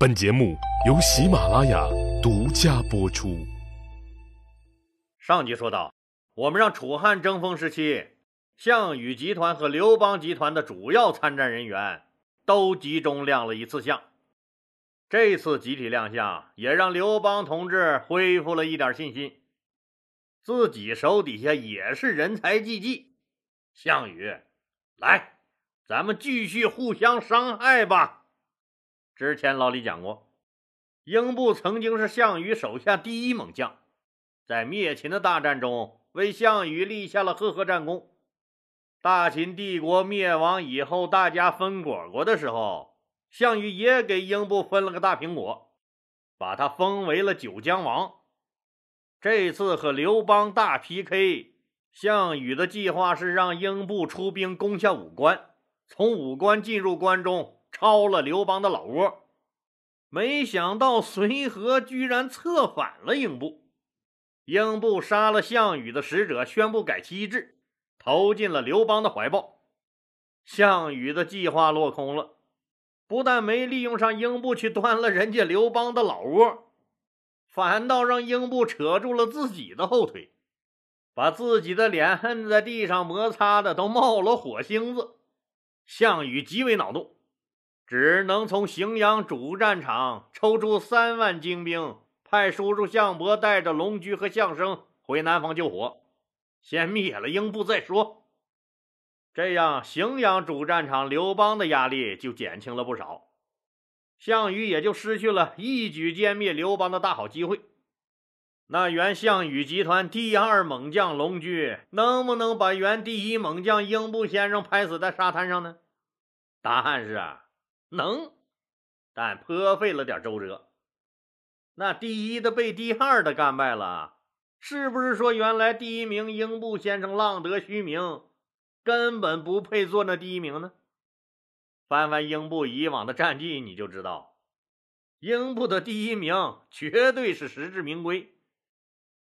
本节目由喜马拉雅独家播出。上集说到，我们让楚汉争锋时期，项羽集团和刘邦集团的主要参战人员都集中亮了一次相。这次集体亮相，也让刘邦同志恢复了一点信心，自己手底下也是人才济济。项羽，来，咱们继续互相伤害吧。之前老李讲过，英布曾经是项羽手下第一猛将，在灭秦的大战中为项羽立下了赫赫战功。大秦帝国灭亡以后，大家分果果的时候，项羽也给英布分了个大苹果，把他封为了九江王。这次和刘邦大 PK，项羽的计划是让英布出兵攻下武关，从武关进入关中。抄了刘邦的老窝，没想到随和居然策反了英布。英布杀了项羽的使者，宣布改旗制，投进了刘邦的怀抱。项羽的计划落空了，不但没利用上英布去端了人家刘邦的老窝，反倒让英布扯住了自己的后腿，把自己的脸恨在地上摩擦的都冒了火星子。项羽极为恼怒。只能从荥阳主战场抽出三万精兵，派叔叔项伯带着龙驹和项生回南方救火，先灭了英布再说。这样，荥阳主战场刘邦的压力就减轻了不少，项羽也就失去了一举歼灭刘邦的大好机会。那原项羽集团第二猛将龙驹，能不能把原第一猛将英布先生拍死在沙滩上呢？答案是啊。能，但颇费了点周折。那第一的被第二的干败了，是不是说原来第一名英布先生浪得虚名，根本不配做那第一名呢？翻翻英布以往的战绩，你就知道，英布的第一名绝对是实至名归。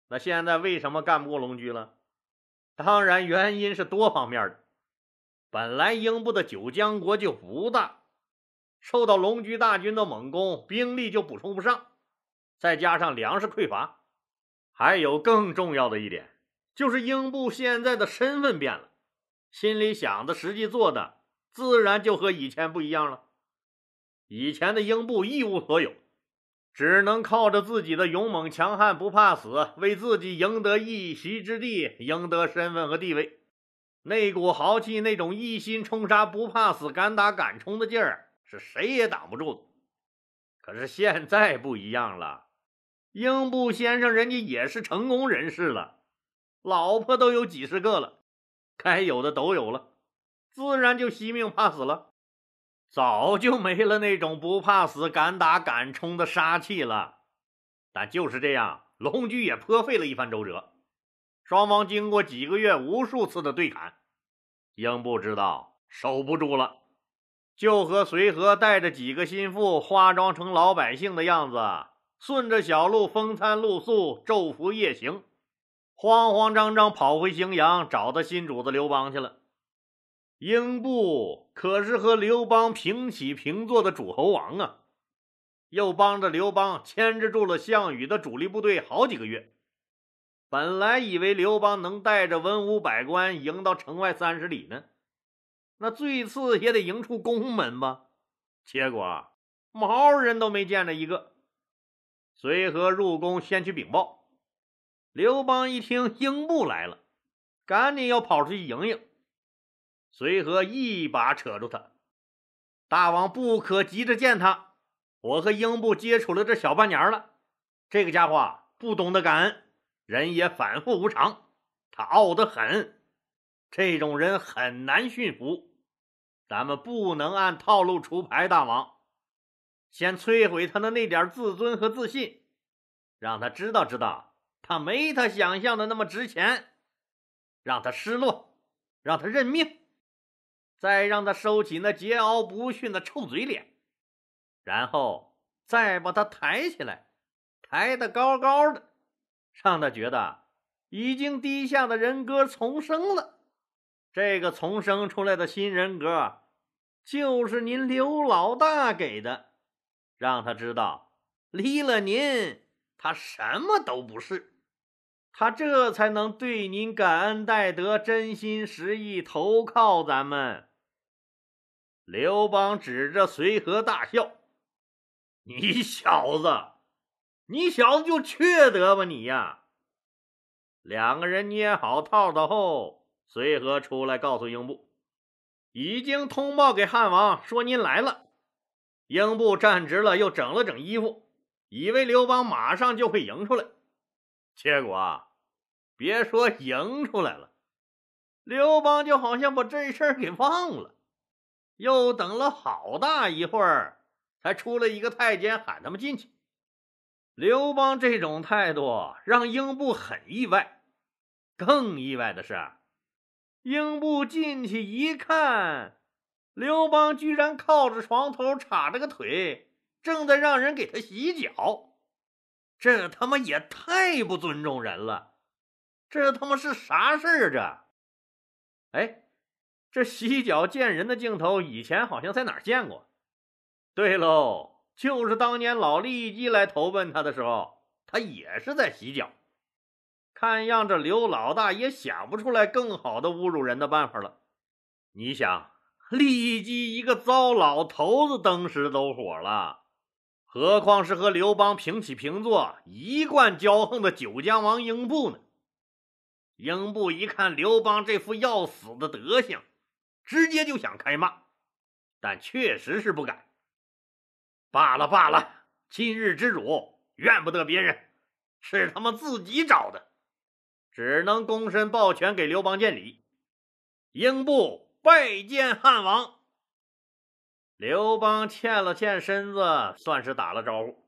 那现在为什么干不过龙驹了？当然原因是多方面的。本来英布的九江国就不大。受到龙驹大军的猛攻，兵力就补充不上，再加上粮食匮乏，还有更重要的一点，就是英布现在的身份变了，心里想的、实际做的，自然就和以前不一样了。以前的英布一无所有，只能靠着自己的勇猛强悍、不怕死，为自己赢得一席之地，赢得身份和地位。那股豪气，那种一心冲杀、不怕死、敢打敢冲的劲儿。是谁也挡不住的。可是现在不一样了，英布先生人家也是成功人士了，老婆都有几十个了，该有的都有了，自然就惜命怕死了，早就没了那种不怕死、敢打敢冲的杀气了。但就是这样，龙驹也颇费了一番周折。双方经过几个月无数次的对砍，英布知道守不住了。就和随和带着几个心腹，化妆成老百姓的样子，顺着小路风餐露宿，昼伏夜行，慌慌张张跑回荥阳，找他新主子刘邦去了。英布可是和刘邦平起平坐的主侯王啊，又帮着刘邦牵制住了项羽的主力部队好几个月。本来以为刘邦能带着文武百官迎到城外三十里呢。那最次也得迎出宫门吧，结果毛人都没见着一个。随和入宫，先去禀报。刘邦一听英布来了，赶紧要跑出去迎迎。随和一把扯住他：“大王不可急着见他，我和英布接触了这小半年了，这个家伙不懂得感恩，人也反复无常，他傲得很，这种人很难驯服。”咱们不能按套路出牌，大王，先摧毁他的那点自尊和自信，让他知道知道他没他想象的那么值钱，让他失落，让他认命，再让他收起那桀骜不驯的臭嘴脸，然后再把他抬起来，抬得高高的，让他觉得已经低下的人格重生了。这个重生出来的新人格，就是您刘老大给的，让他知道离了您，他什么都不是。他这才能对您感恩戴德，真心实意投靠咱们。刘邦指着随和大笑：“你小子，你小子就缺德吧你呀！”两个人捏好套套后，随和出来告诉英布，已经通报给汉王，说您来了。英布站直了，又整了整衣服，以为刘邦马上就会迎出来，结果。别说迎出来了，刘邦就好像把这事儿给忘了，又等了好大一会儿，才出来一个太监喊他们进去。刘邦这种态度让英布很意外，更意外的是，英布进去一看，刘邦居然靠着床头插着个腿，正在让人给他洗脚，这他妈也太不尊重人了！这他妈是啥事儿？这，哎，这洗脚见人的镜头以前好像在哪儿见过。对喽，就是当年老利基来投奔他的时候，他也是在洗脚。看样子刘老大也想不出来更好的侮辱人的办法了。你想，利基一个糟老头子登时都火了，何况是和刘邦平起平坐、一贯骄横的九江王英布呢？英布一看刘邦这副要死的德行，直接就想开骂，但确实是不敢。罢了罢了，今日之辱怨不得别人，是他们自己找的，只能躬身抱拳给刘邦见礼。英布拜见汉王。刘邦欠了欠身子，算是打了招呼，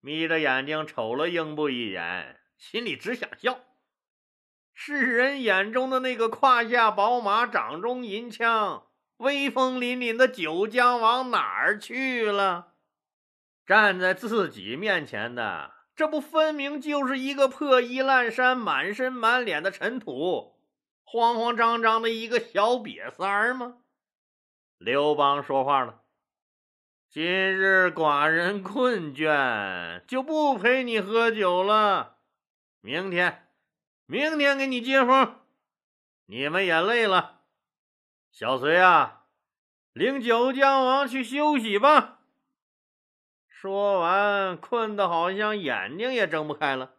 眯着眼睛瞅了英布一眼，心里只想笑。世人眼中的那个胯下宝马、掌中银枪、威风凛凛的九江王哪儿去了？站在自己面前的，这不分明就是一个破衣烂衫、满身满脸的尘土、慌慌张张的一个小瘪三儿吗？刘邦说话了：“今日寡人困倦，就不陪你喝酒了。明天。”明天给你接风，你们也累了，小隋啊，领九江王去休息吧。说完，困得好像眼睛也睁不开了。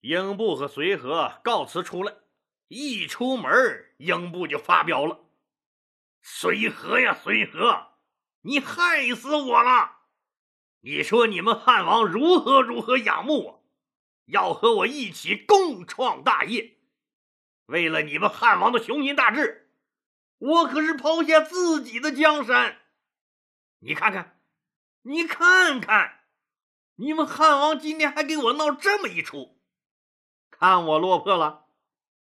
英布和随和告辞出来，一出门，英布就发飙了：“随和呀，随和，你害死我了！你说你们汉王如何如何仰慕我？”要和我一起共创大业，为了你们汉王的雄心大志，我可是抛下自己的江山。你看看，你看看，你们汉王今天还给我闹这么一出，看我落魄了，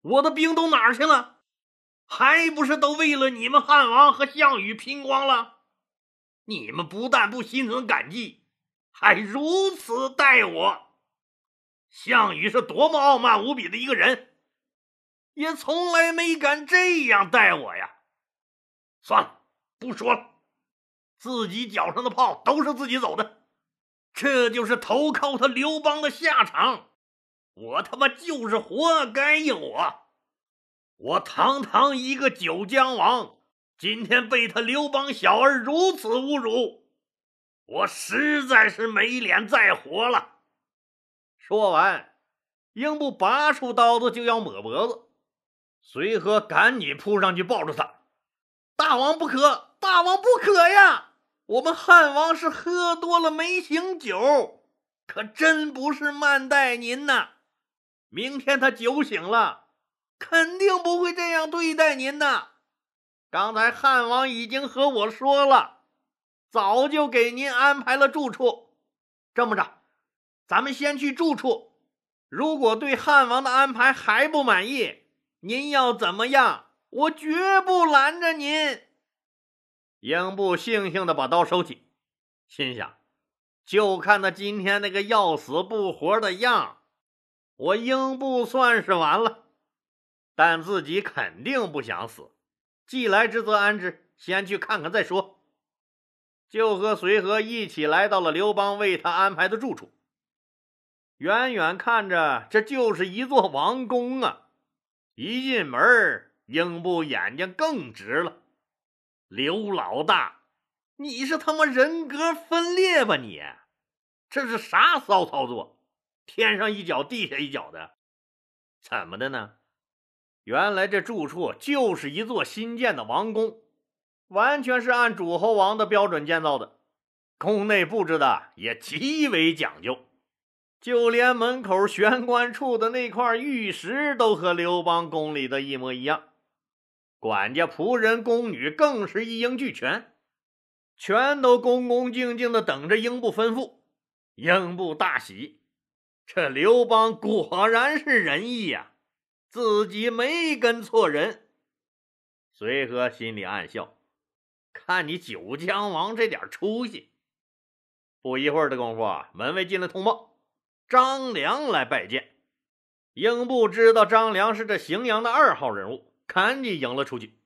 我的兵都哪儿去了？还不是都为了你们汉王和项羽拼光了？你们不但不心存感激，还如此待我。项羽是多么傲慢无比的一个人，也从来没敢这样待我呀！算了，不说了，自己脚上的泡都是自己走的，这就是投靠他刘邦的下场。我他妈就是活该应我！我堂堂一个九江王，今天被他刘邦小儿如此侮辱，我实在是没脸再活了。说完，英布拔出刀子就要抹脖子，随和赶紧扑上去抱住他：“大王不可，大王不可呀！我们汉王是喝多了没醒酒，可真不是慢待您呐！明天他酒醒了，肯定不会这样对待您的。刚才汉王已经和我说了，早就给您安排了住处。这么着。”咱们先去住处，如果对汉王的安排还不满意，您要怎么样，我绝不拦着您。英布悻悻的把刀收起，心想：就看他今天那个要死不活的样，我英布算是完了。但自己肯定不想死，既来之则安之，先去看看再说。就和随和一起来到了刘邦为他安排的住处。远远看着，这就是一座王宫啊！一进门，英布眼睛更直了。刘老大，你是他妈人格分裂吧你？这是啥骚操作？天上一脚，地下一脚的，怎么的呢？原来这住处就是一座新建的王宫，完全是按诸侯王的标准建造的，宫内布置的也极为讲究，就连门口玄关处的那块玉石都和刘邦宫里的一模一样。管家、仆人、宫女更是一应俱全，全都恭恭敬敬的等着英布吩咐。英布大喜，这刘邦果然是仁义呀！自己没跟错人，随和心里暗笑，看你九江王这点出息。不一会儿的功夫，门卫进来通报，张良来拜见。英布知道张良是这荥阳的二号人物，赶紧迎了出去。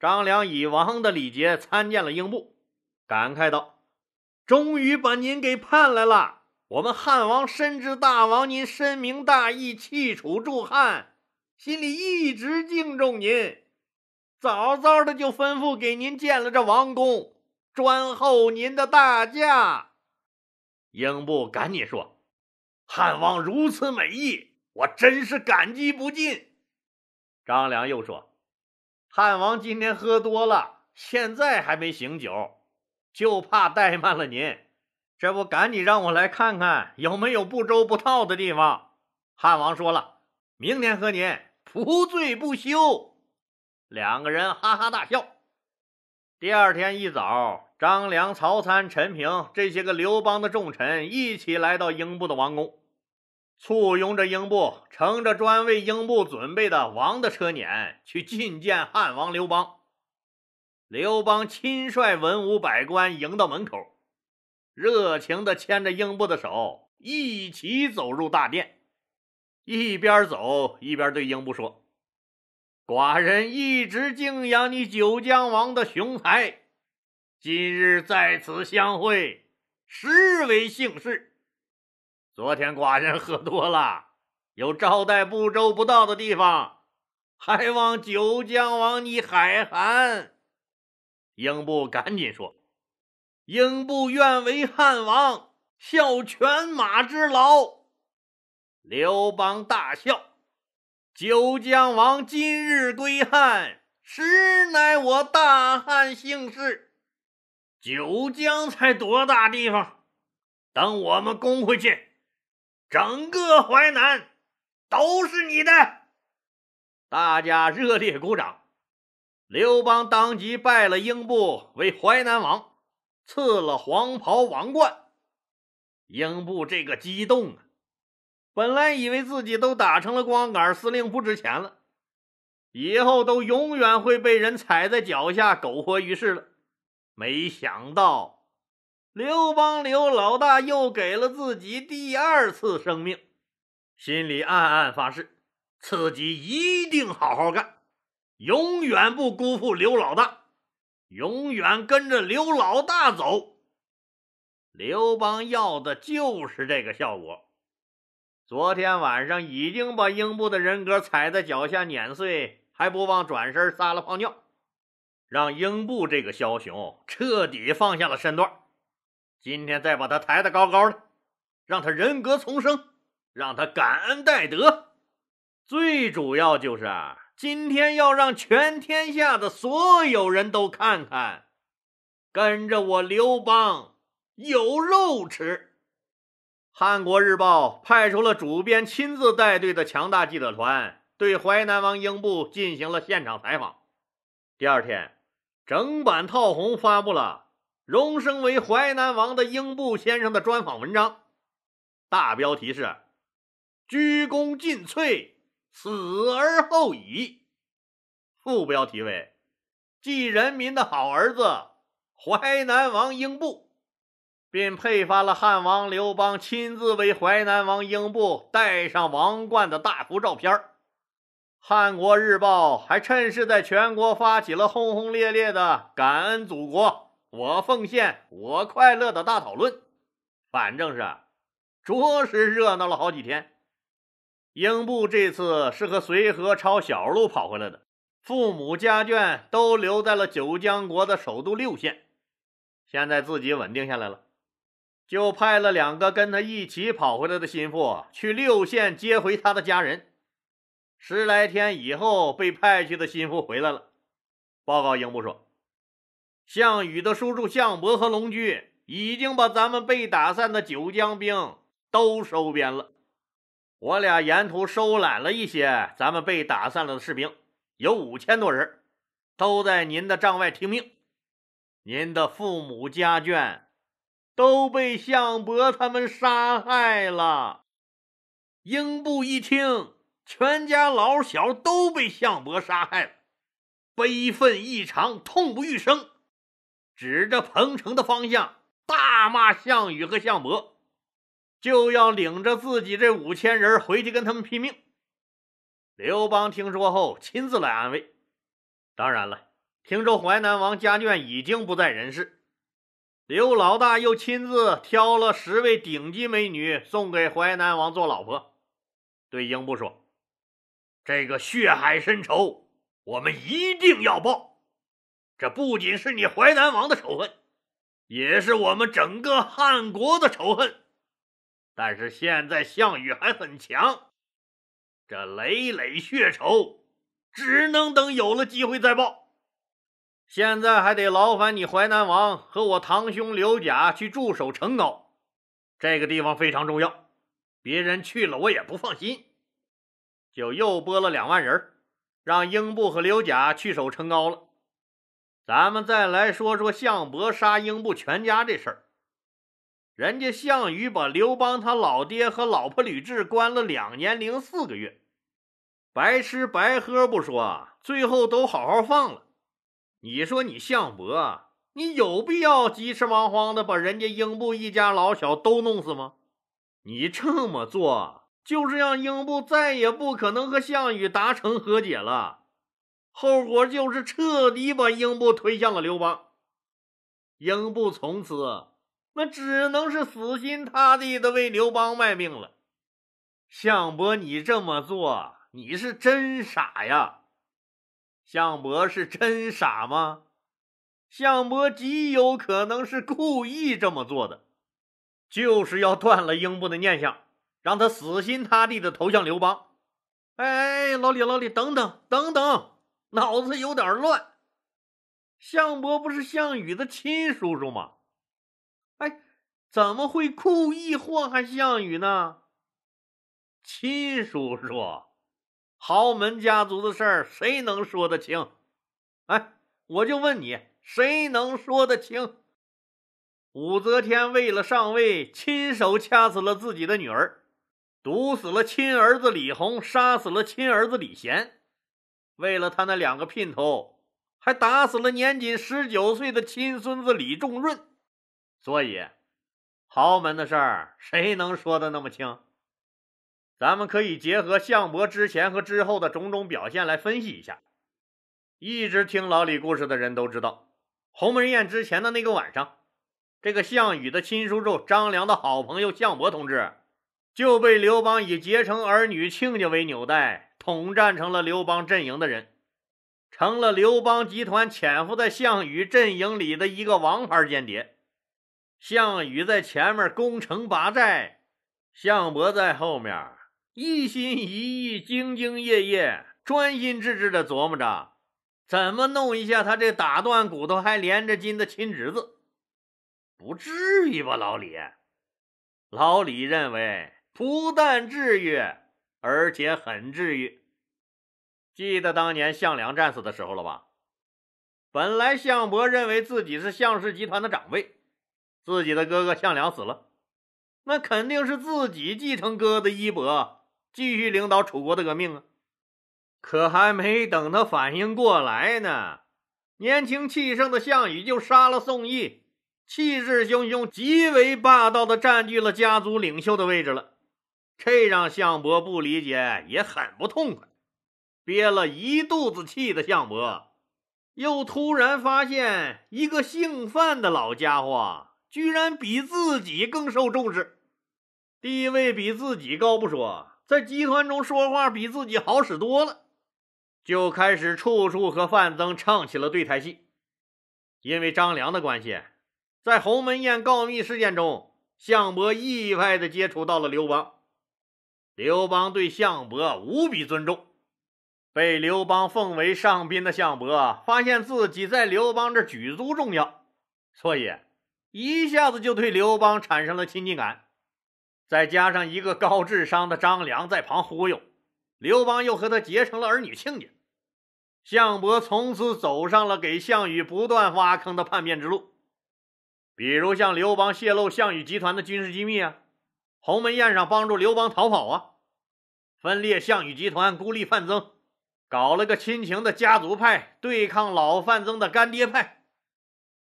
张良以王的礼节参见了英布，感慨道：“终于把您给盼来了！我们汉王深知大王您深明大义，弃楚助汉。”心里一直敬重您，早早的就吩咐给您建了这王宫，专候您的大驾。英布赶紧说：“汉王如此美意，我真是感激不尽。”张良又说：“汉王今天喝多了，现在还没醒酒，就怕怠慢了您。这不，赶紧让我来看看有没有不周不套的地方。”汉王说了。明天和您不醉不休。两个人哈哈大笑。第二天一早，张良、曹参、陈平这些个刘邦的重臣一起来到英布的王宫，簇拥着英布，乘着专为英布准备的王的车辇去觐见汉王刘邦。刘邦亲率文武百官迎到门口，热情地牵着英布的手，一起走入大殿。一边走一边对英布说：“寡人一直敬仰你九江王的雄才，今日在此相会，实为幸事。昨天寡人喝多了，有招待不周不到的地方，还望九江王你海涵。”英布赶紧说：“英布愿为汉王效犬马之劳。”刘邦大笑：“九江王今日归汉，实乃我大汉幸事。九江才多大地方？等我们攻回去，整个淮南都是你的！”大家热烈鼓掌。刘邦当即拜了英布为淮南王，赐了黄袍王冠。英布这个激动啊！本来以为自己都打成了光杆司令不值钱了，以后都永远会被人踩在脚下，苟活于世了。没想到刘邦刘老大又给了自己第二次生命，心里暗暗发誓，自己一定好好干，永远不辜负刘老大，永远跟着刘老大走。刘邦要的就是这个效果。昨天晚上已经把英布的人格踩在脚下碾碎，还不忘转身撒了泡尿，让英布这个枭雄彻底放下了身段。今天再把他抬得高高的，让他人格重生，让他感恩戴德。最主要就是今天要让全天下的所有人都看看，跟着我刘邦有肉吃。汉国日报派出了主编亲自带队的强大记者团，对淮南王英布进行了现场采访。第二天，整版套红发布了荣升为淮南王的英布先生的专访文章，大标题是“鞠躬尽瘁，死而后已”，副标题为“继人民的好儿子，淮南王英布”。并配发了汉王刘邦亲自为淮南王英布戴上王冠的大幅照片汉国日报还趁势在全国发起了轰轰烈烈的“感恩祖国，我奉献，我快乐的大讨论，反正是着实热闹了好几天。英布这次是和随和抄小路跑回来的，父母家眷都留在了九江国的首都六县，现在自己稳定下来了。就派了两个跟他一起跑回来的心腹去六县接回他的家人。十来天以后，被派去的心腹回来了，报告英布说：“项羽的叔叔项伯和龙驹已经把咱们被打散的九江兵都收编了。我俩沿途收揽了一些咱们被打散了的士兵，有五千多人，都在您的帐外听命。您的父母家眷。”都被项伯他们杀害了。英布一听，全家老小都被项伯杀害了，悲愤异常，痛不欲生，指着彭城的方向大骂项羽和项伯，就要领着自己这五千人回去跟他们拼命。刘邦听说后，亲自来安慰。当然了，听说淮南王家眷已经不在人世。刘老大又亲自挑了十位顶级美女送给淮南王做老婆，对英布说：“这个血海深仇，我们一定要报。这不仅是你淮南王的仇恨，也是我们整个汉国的仇恨。但是现在项羽还很强，这累累血仇，只能等有了机会再报。”现在还得劳烦你淮南王和我堂兄刘贾去驻守成皋，这个地方非常重要，别人去了我也不放心。就又拨了两万人，让英布和刘贾去守成皋了。咱们再来说说项伯杀英布全家这事儿。人家项羽把刘邦他老爹和老婆吕雉关了两年零四个月，白吃白喝不说，最后都好好放了。你说你项伯，你有必要急赤忙慌的把人家英布一家老小都弄死吗？你这么做就是让英布再也不可能和项羽达成和解了，后果就是彻底把英布推向了刘邦。英布从此那只能是死心塌地的为刘邦卖命了。项伯，你这么做，你是真傻呀！项伯是真傻吗？项伯极有可能是故意这么做的，就是要断了英布的念想，让他死心塌地的投向刘邦。哎，老李，老李，等等，等等，脑子有点乱。项伯不是项羽的亲叔叔吗？哎，怎么会故意祸害项羽呢？亲叔叔。豪门家族的事儿，谁能说得清？哎，我就问你，谁能说得清？武则天为了上位，亲手掐死了自己的女儿，毒死了亲儿子李弘，杀死了亲儿子李贤。为了他那两个姘头，还打死了年仅十九岁的亲孙子李重润。所以，豪门的事儿，谁能说得那么清？咱们可以结合项伯之前和之后的种种表现来分析一下。一直听老李故事的人都知道，鸿门宴之前的那个晚上，这个项羽的亲叔叔张良的好朋友项伯同志就被刘邦以结成儿女亲家为纽带，统战成了刘邦阵营的人，成了刘邦集团潜伏在项羽阵营里的一个王牌间谍。项羽在前面攻城拔寨，项伯在后面。一心一意、兢兢业业、专心致志地琢磨着怎么弄一下他这打断骨头还连着筋的亲侄子，不至于吧，老李？老李认为不但至于，而且很治愈。记得当年项梁战死的时候了吧？本来项伯认为自己是项氏集团的长辈，自己的哥哥项梁死了，那肯定是自己继承哥哥的衣钵。继续领导楚国的革命啊！可还没等他反应过来呢，年轻气盛的项羽就杀了宋义，气势汹汹、极为霸道的占据了家族领袖的位置了。这让项伯不理解，也很不痛快。憋了一肚子气的项伯，又突然发现一个姓范的老家伙，居然比自己更受重视，地位比自己高不说，在集团中说话比自己好使多了，就开始处处和范增唱起了对台戏。因为张良的关系，在鸿门宴告密事件中，项伯意外的接触到了刘邦。刘邦对项伯无比尊重，被刘邦奉为上宾的项伯发现自己在刘邦这举足重要，所以一下子就对刘邦产生了亲近感。再加上一个高智商的张良在旁忽悠，刘邦又和他结成了儿女亲家，项伯从此走上了给项羽不断挖坑的叛变之路。比如像刘邦泄露项羽集团的军事机密啊。鸿门宴上帮助刘邦逃跑啊，分裂项羽集团，孤立范增，搞了个亲情的家族派对抗老范增的干爹派，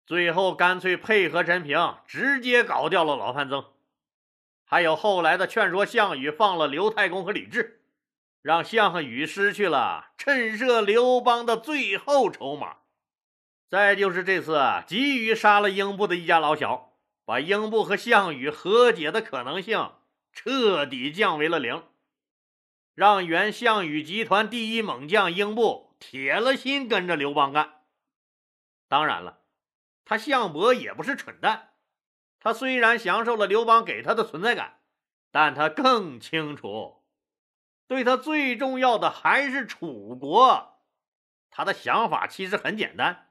最后干脆配合陈平，直接搞掉了老范增。还有后来的劝说项羽放了刘太公和李治，让项羽失去了震慑刘邦的最后筹码。再就是这次急于杀了英布的一家老小。把英布和项羽和解的可能性彻底降为了零，让原项羽集团第一猛将英布铁了心跟着刘邦干。当然了，他项伯也不是蠢蛋，他虽然享受了刘邦给他的存在感，但他更清楚，对他最重要的还是楚国。他的想法其实很简单。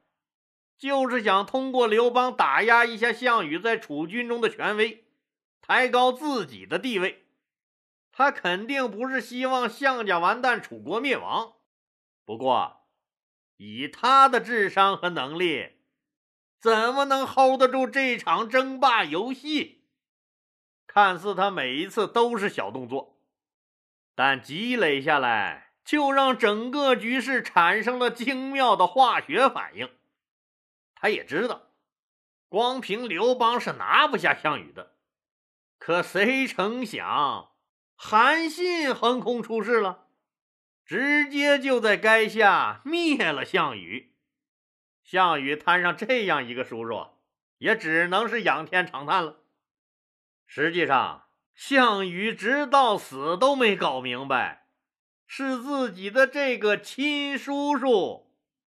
就是想通过刘邦打压一下项羽在楚军中的权威，抬高自己的地位。他肯定不是希望项家完蛋，楚国灭亡。不过，以他的智商和能力，怎么能 hold 得住这场争霸游戏？看似他每一次都是小动作，但积累下来，就让整个局势产生了精妙的化学反应。他也知道，光凭刘邦是拿不下项羽的。可谁成想，韩信横空出世了，直接就在垓下灭了项羽。项羽摊上这样一个叔叔，也只能是仰天长叹了。实际上，项羽直到死都没搞明白，是自己的这个亲叔叔。